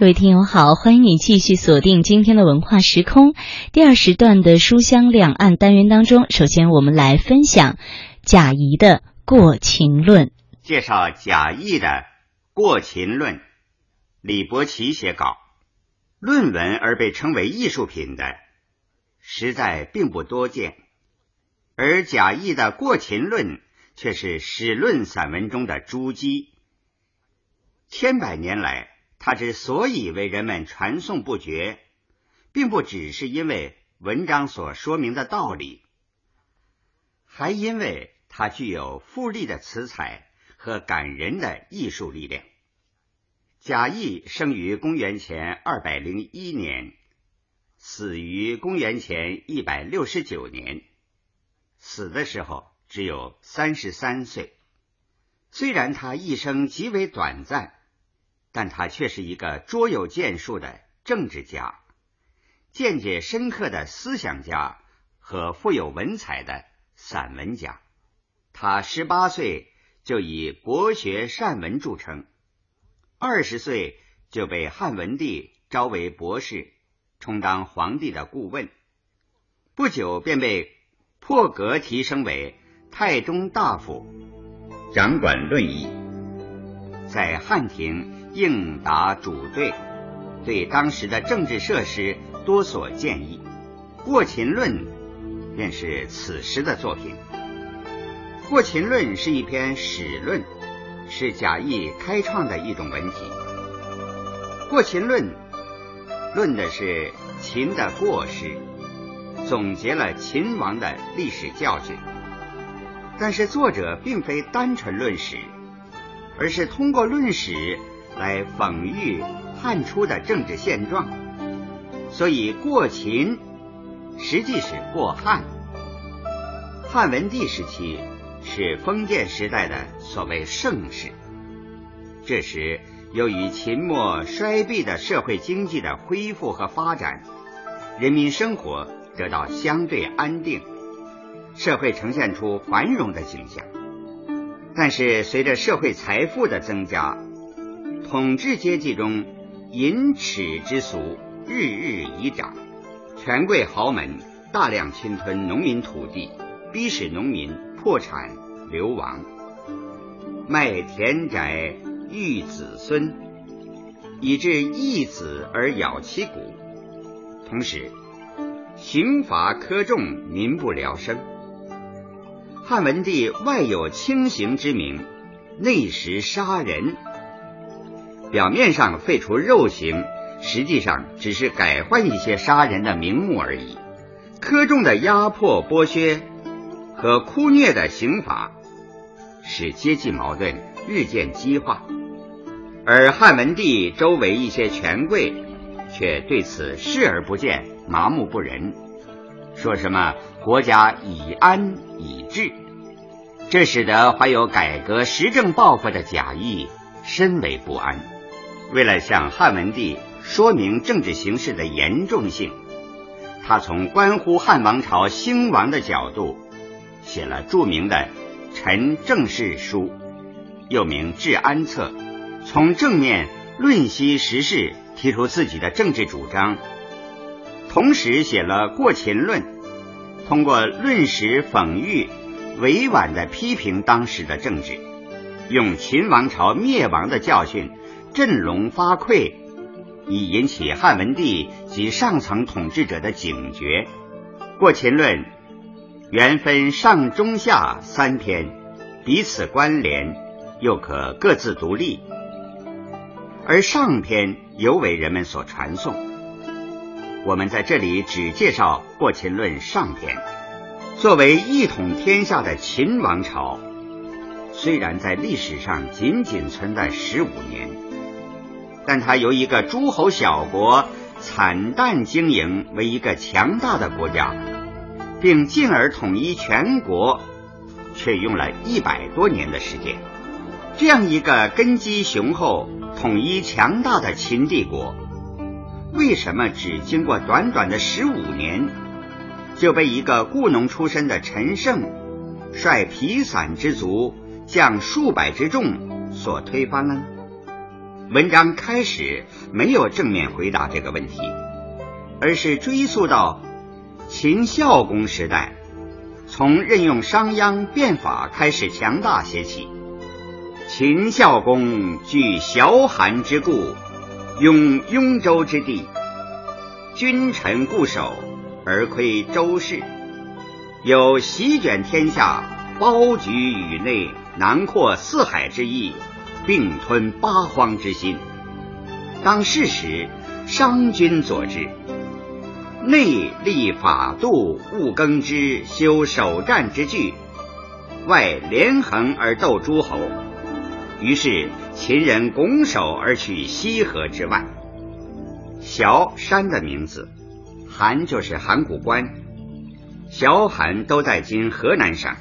各位听友好，欢迎你继续锁定今天的文化时空第二时段的书香两岸单元当中。首先，我们来分享贾谊的《过秦论》，介绍贾谊的《过秦论》。李伯奇写稿，论文而被称为艺术品的，实在并不多见。而贾谊的《过秦论》却是史论散文中的珠玑，千百年来。他之所以为人们传颂不绝，并不只是因为文章所说明的道理，还因为他具有富丽的词采和感人的艺术力量。贾谊生于公元前二百零一年，死于公元前一百六十九年，死的时候只有三十三岁。虽然他一生极为短暂。但他却是一个卓有建树的政治家，见解深刻的思想家和富有文采的散文家。他十八岁就以博学善文著称，二十岁就被汉文帝招为博士，充当皇帝的顾问。不久便被破格提升为太中大夫，掌管论议，在汉庭。应答主对，对当时的政治设施多所建议，《过秦论》便是此时的作品。《过秦论》是一篇史论，是贾谊开创的一种文体。《过秦论》论的是秦的过失，总结了秦王的历史教训。但是作者并非单纯论史，而是通过论史。来讽喻汉初的政治现状，所以过秦实际是过汉。汉文帝时期是封建时代的所谓盛世，这时由于秦末衰敝的社会经济的恢复和发展，人民生活得到相对安定，社会呈现出繁荣的景象。但是随着社会财富的增加，统治阶级中，淫耻之俗日日已长，权贵豪门大量侵吞农民土地，逼使农民破产流亡，卖田宅育子孙，以致易子而咬其骨。同时，刑罚苛重，民不聊生。汉文帝外有轻刑之名，内实杀人。表面上废除肉刑，实际上只是改换一些杀人的名目而已。苛重的压迫剥削和酷虐的刑罚，使阶级矛盾日渐激化。而汉文帝周围一些权贵却对此视而不见，麻木不仁，说什么国家以安以治，这使得怀有改革时政抱负的贾谊深为不安。为了向汉文帝说明政治形势的严重性，他从关乎汉王朝兴亡的角度，写了著名的《陈政事书》，又名《治安策》，从正面论析时事，提出自己的政治主张，同时写了《过秦论》，通过论史讽喻，委婉的批评当时的政治，用秦王朝灭亡的教训。振聋发聩，以引起汉文帝及上层统治者的警觉。《过秦论》原分上中下三篇，彼此关联，又可各自独立。而上篇尤为人们所传颂。我们在这里只介绍《过秦论》上篇。作为一统天下的秦王朝，虽然在历史上仅仅存在十五年。但他由一个诸侯小国惨淡经营为一个强大的国家，并进而统一全国，却用了一百多年的时间。这样一个根基雄厚、统一强大的秦帝国，为什么只经过短短的十五年，就被一个雇农出身的陈胜率疲散之卒、将数百之众所推翻了呢？文章开始没有正面回答这个问题，而是追溯到秦孝公时代，从任用商鞅变法开始强大写起。秦孝公据崤函之固，拥雍州之地，君臣固守而窥周室，有席卷天下、包举宇内、囊括四海之意，并吞八荒之心。当世时，商君佐之，内立法度，务耕之，修守战之具；外连横而斗诸侯。于是秦人拱手而取西河之外，崤山的名字，函就是函谷关，崤函都在今河南省。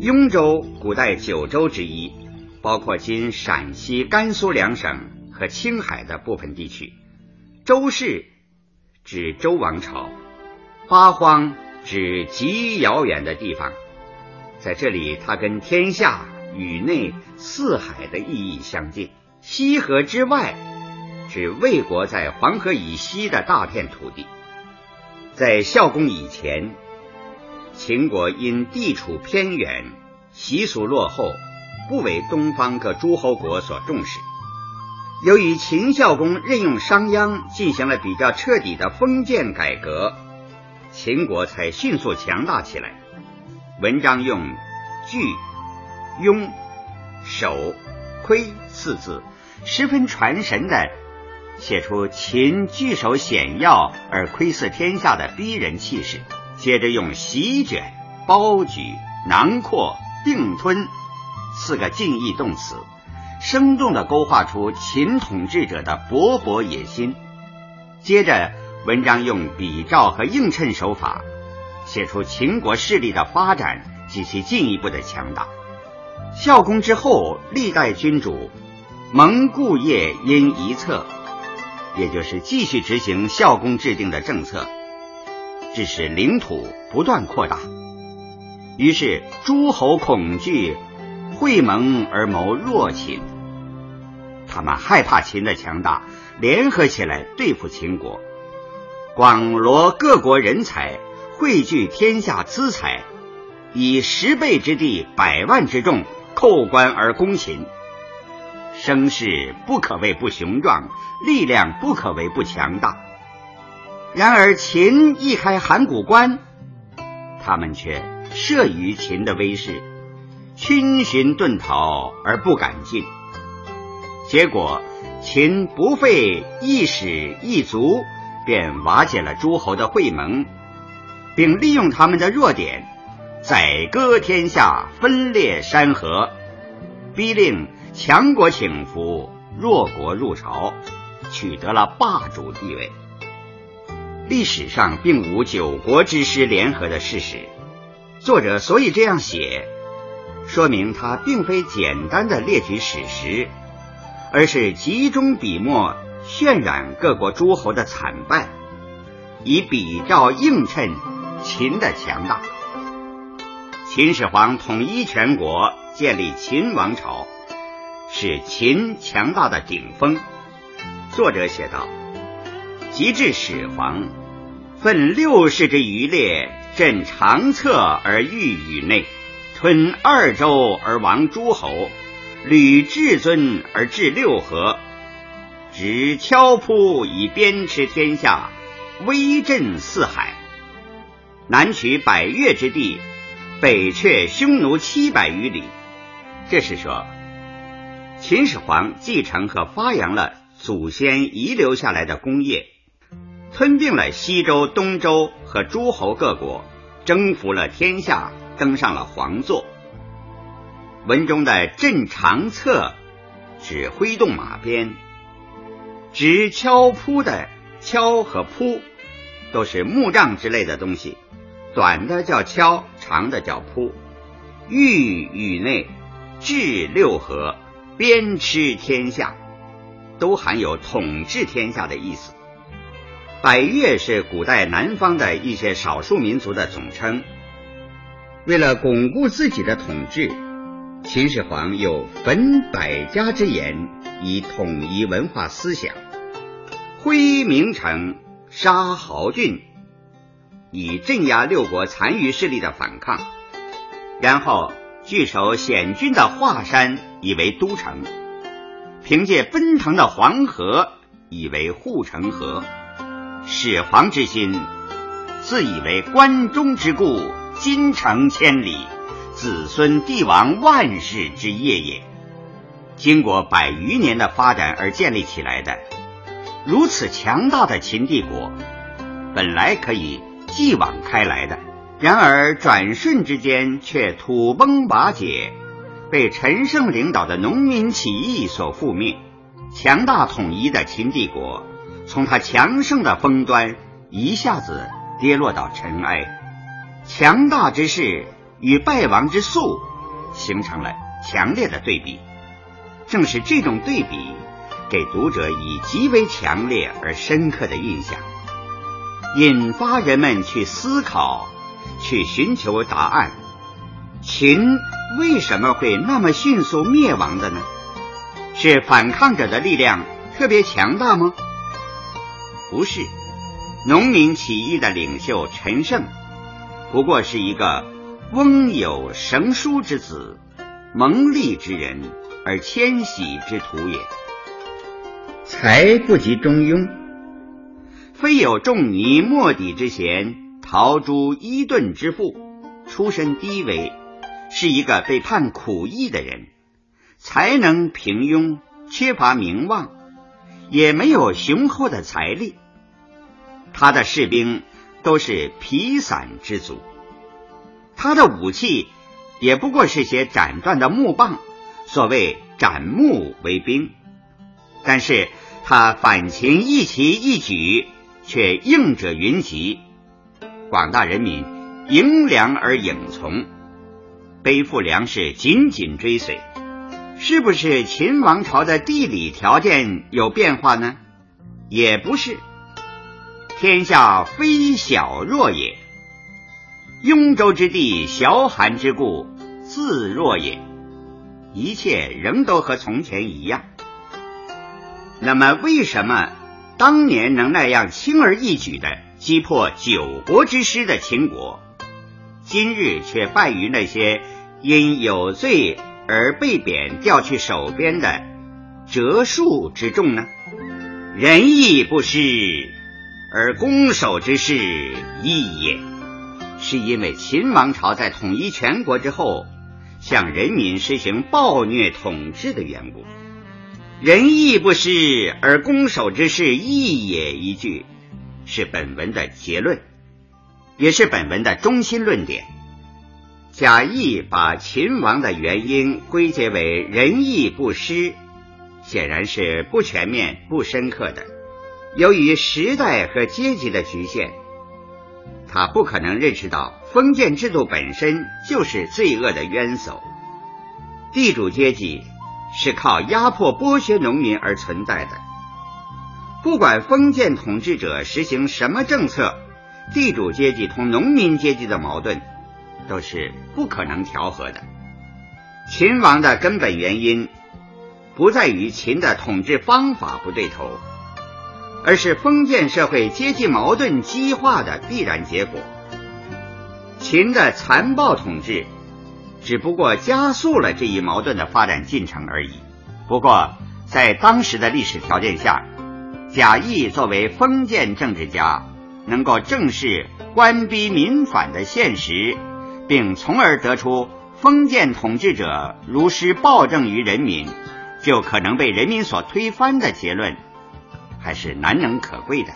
雍州古代九州之一，包括今陕西、甘肃两省和青海的部分地区。周氏指周王朝，八荒指极遥远的地方。在这里，它跟天下。宇内四海的意义相近。西河之外，指魏国在黄河以西的大片土地。在孝公以前，秦国因地处偏远，习俗落后，不为东方各诸侯国所重视。由于秦孝公任用商鞅，进行了比较彻底的封建改革，秦国才迅速强大起来。文章用据。雍、守、窥四字，十分传神的写出秦据守险要而窥伺天下的逼人气势。接着用席卷、包举、囊括、并吞四个近义动词，生动的勾画出秦统治者的勃勃野心。接着，文章用比照和映衬手法，写出秦国势力的发展及其进一步的强大。孝公之后，历代君主蒙故业因一策，也就是继续执行孝公制定的政策，致使领土不断扩大。于是诸侯恐惧，会盟而谋弱秦。他们害怕秦的强大，联合起来对付秦国，广罗各国人才，汇聚天下资财，以十倍之地，百万之众。扣关而攻秦，声势不可谓不雄壮，力量不可谓不强大。然而秦一开函谷关，他们却慑于秦的威势，逡巡遁逃而不敢进。结果，秦不费一使一卒，便瓦解了诸侯的会盟，并利用他们的弱点。宰割天下，分裂山河，逼令强国请服，弱国入朝，取得了霸主地位。历史上并无九国之师联合的事实。作者所以这样写，说明他并非简单的列举史实，而是集中笔墨渲染各国诸侯的惨败，以比照映衬秦的强大。秦始皇统一全国，建立秦王朝，是秦强大的顶峰。作者写道：“及至始皇，奋六世之余烈，振长策而御宇内，吞二周而亡诸侯，履至尊而治六合，执敲扑以鞭笞天下，威震四海，南取百越之地。”北阙匈奴七百余里，这是说，秦始皇继承和发扬了祖先遗留下来的功业，吞并了西周、东周和诸侯各国，征服了天下，登上了皇座。文中的镇长策指挥动马鞭，执敲扑的敲和扑都是木杖之类的东西。短的叫敲，长的叫扑。欲宇内，治六合，鞭笞天下，都含有统治天下的意思。百越是古代南方的一些少数民族的总称。为了巩固自己的统治，秦始皇有焚百家之言，以统一文化思想；挥名城，杀豪俊，以镇压六国残余势力的反抗。然后据守险峻的华山，以为都城；凭借奔腾的黄河，以为护城河。始皇之心，自以为关中之固，京城千里。子孙帝王万世之业也，经过百余年的发展而建立起来的如此强大的秦帝国，本来可以继往开来的，然而转瞬之间却土崩瓦解，被陈胜领导的农民起义所覆灭。强大统一的秦帝国，从他强盛的峰端一下子跌落到尘埃，强大之势。与败亡之速形成了强烈的对比，正是这种对比，给读者以极为强烈而深刻的印象，引发人们去思考，去寻求答案：秦为什么会那么迅速灭亡的呢？是反抗者的力量特别强大吗？不是，农民起义的领袖陈胜，不过是一个。翁有绳书之子，蒙利之人，而迁徙之徒也。才不及中庸，非有仲尼莫底之贤，陶朱伊顿之父，出身低微，是一个被判苦役的人，才能平庸，缺乏名望，也没有雄厚的财力。他的士兵都是疲散之卒。他的武器也不过是些斩断的木棒，所谓斩木为兵。但是他反秦一旗一举，却应者云集，广大人民迎粮而影从，背负粮食紧紧追随。是不是秦王朝的地理条件有变化呢？也不是，天下非小弱也。雍州之地，小寒之故，自若也。一切仍都和从前一样。那么，为什么当年能那样轻而易举的击破九国之师的秦国，今日却败于那些因有罪而被贬调去守边的折数之众呢？仁义不施，而攻守之势异也。是因为秦王朝在统一全国之后，向人民实行暴虐统治的缘故。仁义不施而攻守之势异也一句，是本文的结论，也是本文的中心论点。贾谊把秦王的原因归结为仁义不施，显然是不全面、不深刻的。由于时代和阶级的局限。他不可能认识到封建制度本身就是罪恶的冤首，地主阶级是靠压迫剥削农民而存在的。不管封建统治者实行什么政策，地主阶级同农民阶级的矛盾都是不可能调和的。秦王的根本原因不在于秦的统治方法不对头。而是封建社会阶级矛盾激化的必然结果。秦的残暴统治只不过加速了这一矛盾的发展进程而已。不过，在当时的历史条件下，贾谊作为封建政治家，能够正视官逼民反的现实，并从而得出封建统治者如施暴政于人民，就可能被人民所推翻的结论。还是难能可贵的。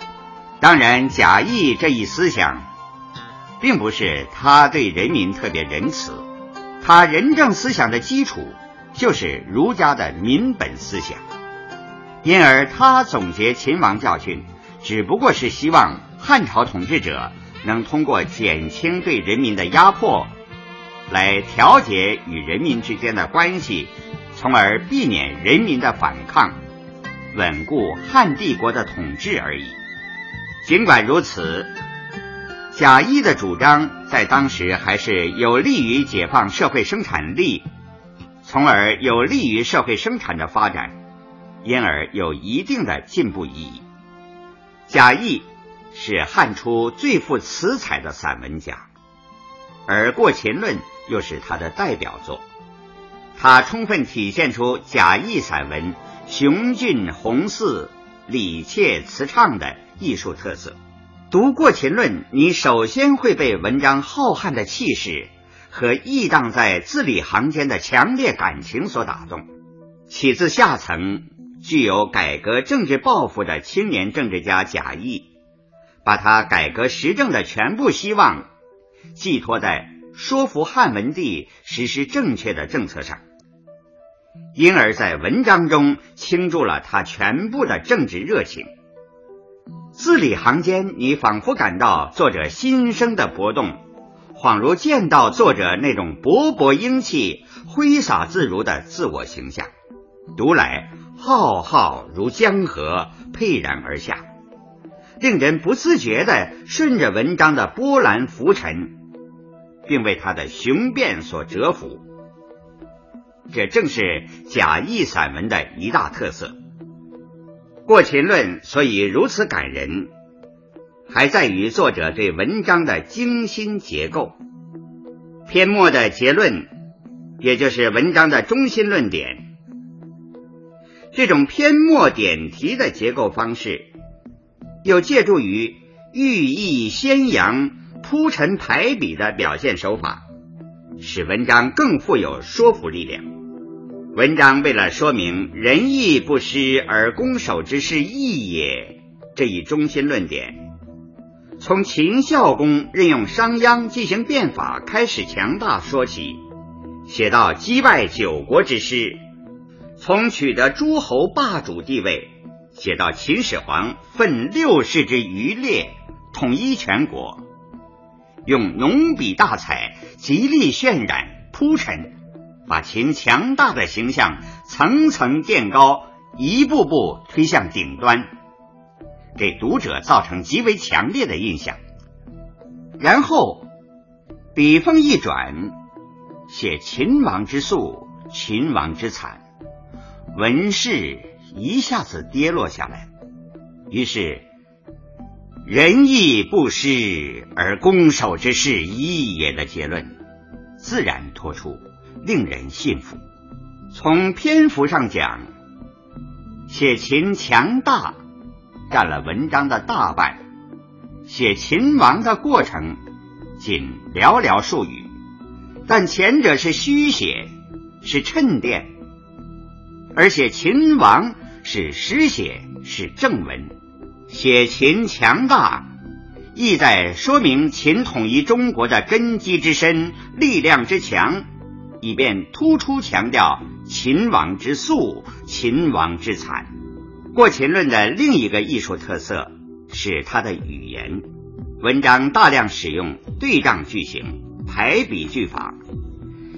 当然，贾谊这一思想，并不是他对人民特别仁慈。他仁政思想的基础就是儒家的民本思想，因而他总结秦王教训，只不过是希望汉朝统治者能通过减轻对人民的压迫，来调节与人民之间的关系，从而避免人民的反抗。稳固汉帝国的统治而已。尽管如此，贾谊的主张在当时还是有利于解放社会生产力、从而有利于社会生产的发展，因而有一定的进步意义。贾谊是汉初最富词采的散文家，而《过秦论》又是他的代表作，它充分体现出贾谊散文雄峻宏肆、礼切词畅的艺术特色。读《过秦论》，你首先会被文章浩瀚的气势和溢荡在字里行间的强烈感情所打动。起自下层、具有改革政治抱负的青年政治家贾谊，把他改革时政的全部希望寄托在说服汉文帝实施正确的政策上，因而，在文章中倾注了他全部的政治热情。字里行间，你仿佛感到作者心声的波动，恍如见到作者那种勃勃英气、挥洒自如的自我形象，读来浩浩如江河沛然而下，令人不自觉地顺着文章的波澜浮沉，并为他的雄辩所折服。这正是贾谊散文的一大特色。《过秦论》所以如此感人，还在于作者对文章的精心结构。篇末的结论，也就是文章的中心论点，这种篇末点题的结构方式，又借助于寓意先扬、铺陈排比的表现手法，使文章更富有说服力量。文章为了说明“仁义不施而攻守之势义也”这一中心论点，从秦孝公任用商鞅进行变法开始强大说起，写到击败九国之师，从取得诸侯霸主地位，写到秦始皇奋六世之余烈统一全国，用浓笔大彩极力渲染铺陈。把秦强大的形象层层垫高，一步步推向顶端，给读者造成极为强烈的印象。然后笔锋一转，写秦王之素，秦王之惨，文势一下子跌落下来。于是仁义不施而攻守之势异也的结论自然脱出。令人信服。从篇幅上讲，写秦强大占了文章的大半，写秦王的过程仅寥寥数语。但前者是虚写，是衬垫；而写秦王是实写，是正文。写秦强大，意在说明秦统一中国的根基之深，力量之强。以便突出强调秦王之素、秦王之惨。《过秦论》的另一个艺术特色是它的语言，文章大量使用对仗句型、排比句法，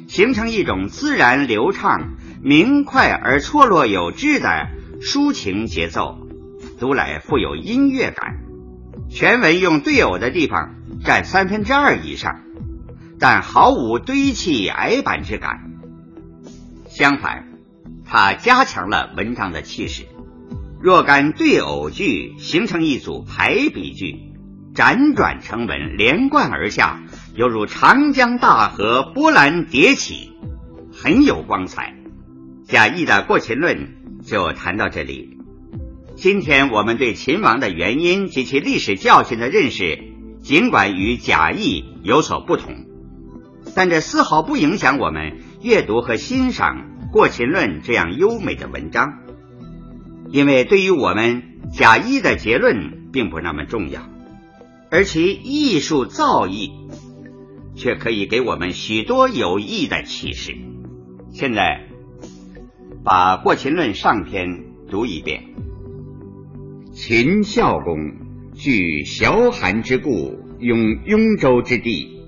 形成一种自然流畅、明快而错落有致的抒情节奏，读来富有音乐感。全文用对偶的地方占三分之二以上。但毫无堆砌矮板之感，相反，它加强了文章的气势。若干对偶句形成一组排比句，辗转成文，连贯而下，犹如长江大河波澜迭起，很有光彩。贾谊的《过秦论》就谈到这里。今天我们对秦王的原因及其历史教训的认识，尽管与贾谊有所不同。但这丝毫不影响我们阅读和欣赏《过秦论》这样优美的文章，因为对于我们贾谊的结论并不那么重要，而其艺术造诣却可以给我们许多有益的启示。现在把《过秦论》上篇读一遍：秦孝公据崤函之固，拥雍州之地。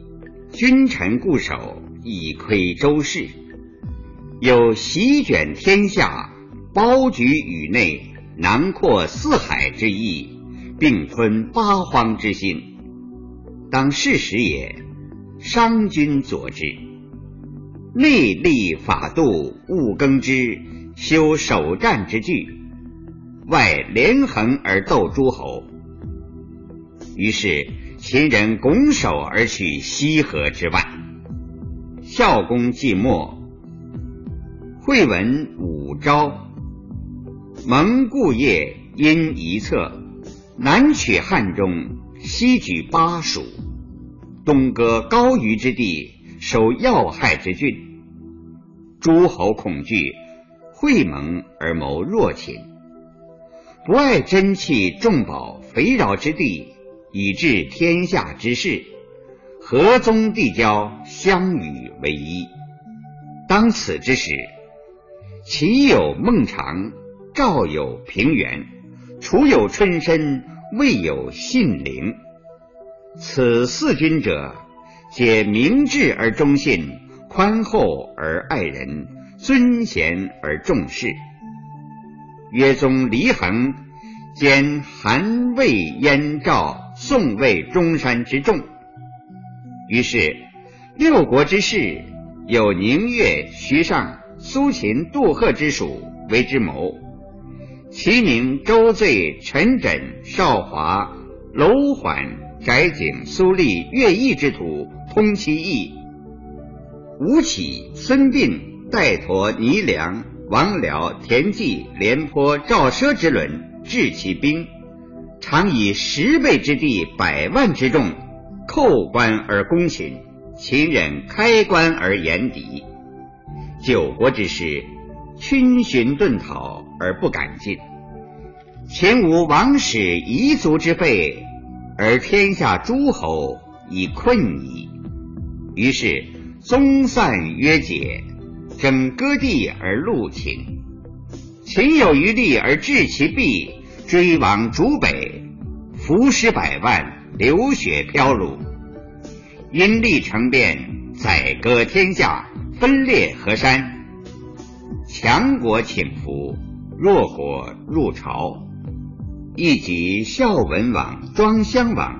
君臣固守，以窥周室；有席卷天下、包举宇内、囊括四海之意，并吞八荒之心。当事时也，商君佐之。内立法度，务耕之，修守战之具；外连横而斗诸侯。于是秦人拱手而取西河之外。孝公既没，惠文武昭，蒙故业因一策，南取汉中，西举巴蜀，东割高于之地，守要害之郡。诸侯恐惧，会盟而谋弱秦，不爱珍器重宝肥饶之地，以治天下之事。合宗地交，相与为一。当此之时，齐有孟尝，赵有平原，楚有春申，魏有信陵。此四君者，皆明智而忠信，宽厚而爱人，尊贤而重士。约宗黎衡，兼韩魏燕赵宋魏中山之众。于是，六国之士有宁越、徐尚、苏秦、杜赫之属为之谋；齐名、周醉、陈轸、邵华、楼缓、翟景、苏厉、乐毅之徒通其意；吴起、孙膑、戴佗、倪良、王僚、田忌、廉颇、赵奢之伦治其兵，常以十倍之地，百万之众。叩关而攻秦，秦人开关而言敌。九国之师，群寻遁逃而不敢进。秦无王室遗族之废，而天下诸侯已困矣。于是宗散约解，争割地而戮秦。秦有余力而治其弊，追亡逐北，浮尸百万。流血飘橹，因利成变，宰割天下，分裂河山。强国请服，弱国入朝。一即孝文王、庄襄王，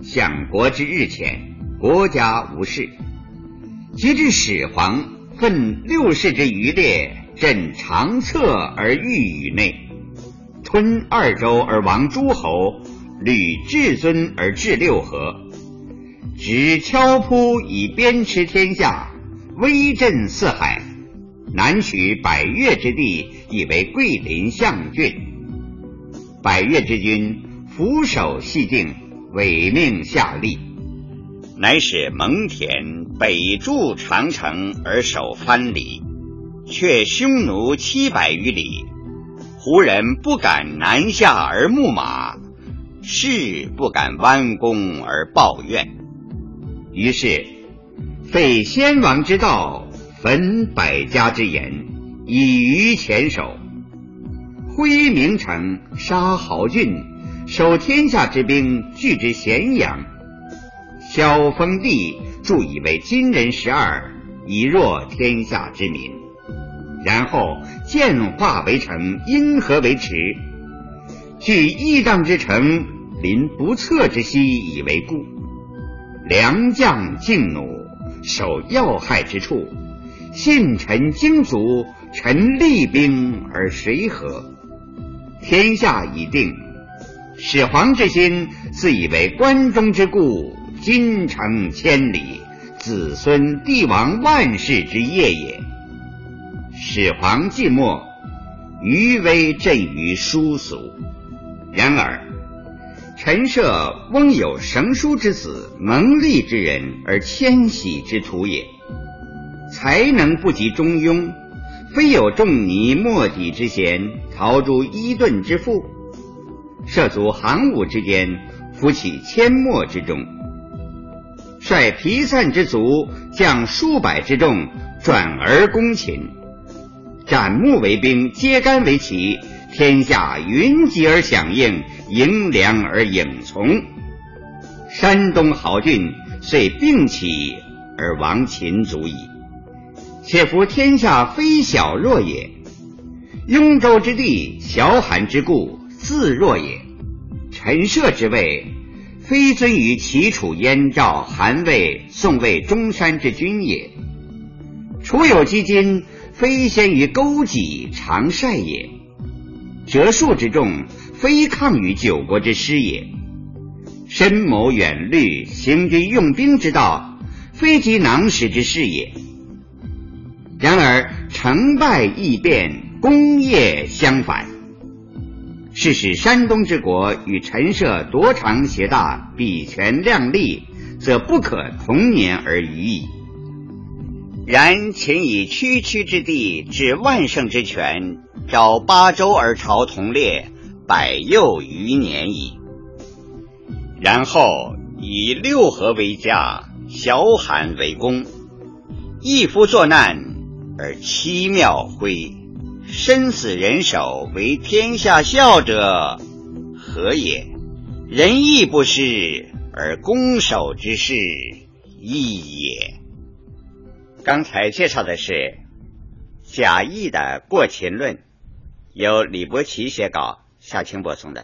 享国之日前，国家无事。及至始皇，奋六世之余烈，镇长策而御宇内，吞二州而亡诸侯。履至尊而治六合，执敲扑以鞭笞天下，威震四海。南取百越之地，以为桂林象郡。百越之君俯首系颈，委命下吏，乃使蒙恬北筑长城而守藩篱，却匈奴七百余里，胡人不敢南下而牧马。士不敢弯弓而抱怨，于是废先王之道，焚百家之言，以于前手。挥名城，杀豪俊，守天下之兵，聚之咸阳。萧封地，铸以为金人十二，以弱天下之民。然后建化为城，因何为池？据义丈之城。临不测之隙以为固，良将劲弩，守要害之处，信臣精卒，臣厉兵而谁和？天下已定，始皇之心自以为关中之固，金城千里，子孙帝王万世之业也。始皇既没，余威震于殊俗。然而。陈涉翁有绳书之子，蒙利之人，而迁徙之徒也。才能不及中庸，非有仲尼、墨翟之贤，陶朱、伊顿之富，涉足行伍之间，扶起阡陌之中，率疲散之卒，将数百之众，转而攻秦，斩木为兵，揭竿为旗。天下云集而响应，迎粮而影从。山东豪俊遂并起而亡秦足矣。且夫天下非小弱也。雍州之地，崤函之固，自弱也。陈涉之位，非尊于齐楚燕赵韩魏宋魏中山之君也。楚有基金，非先于勾己常晒也；折数之众，非抗于九国之师也。深谋远虑，行军用兵之道，非及囊使之事也。然而成败易变，功业相反。是使山东之国与陈涉夺长挟大，比权量力，则不可同年而语矣。然秦以区区之地治万乘之权，召八州而朝同列，百又余年矣。然后以六合为家，小罕为公，一夫作难而七庙徽，身死人手为天下笑者，何也？仁义不施而攻守之势异也。刚才介绍的是贾谊的《过秦论》，由李伯奇写稿，夏青播送的。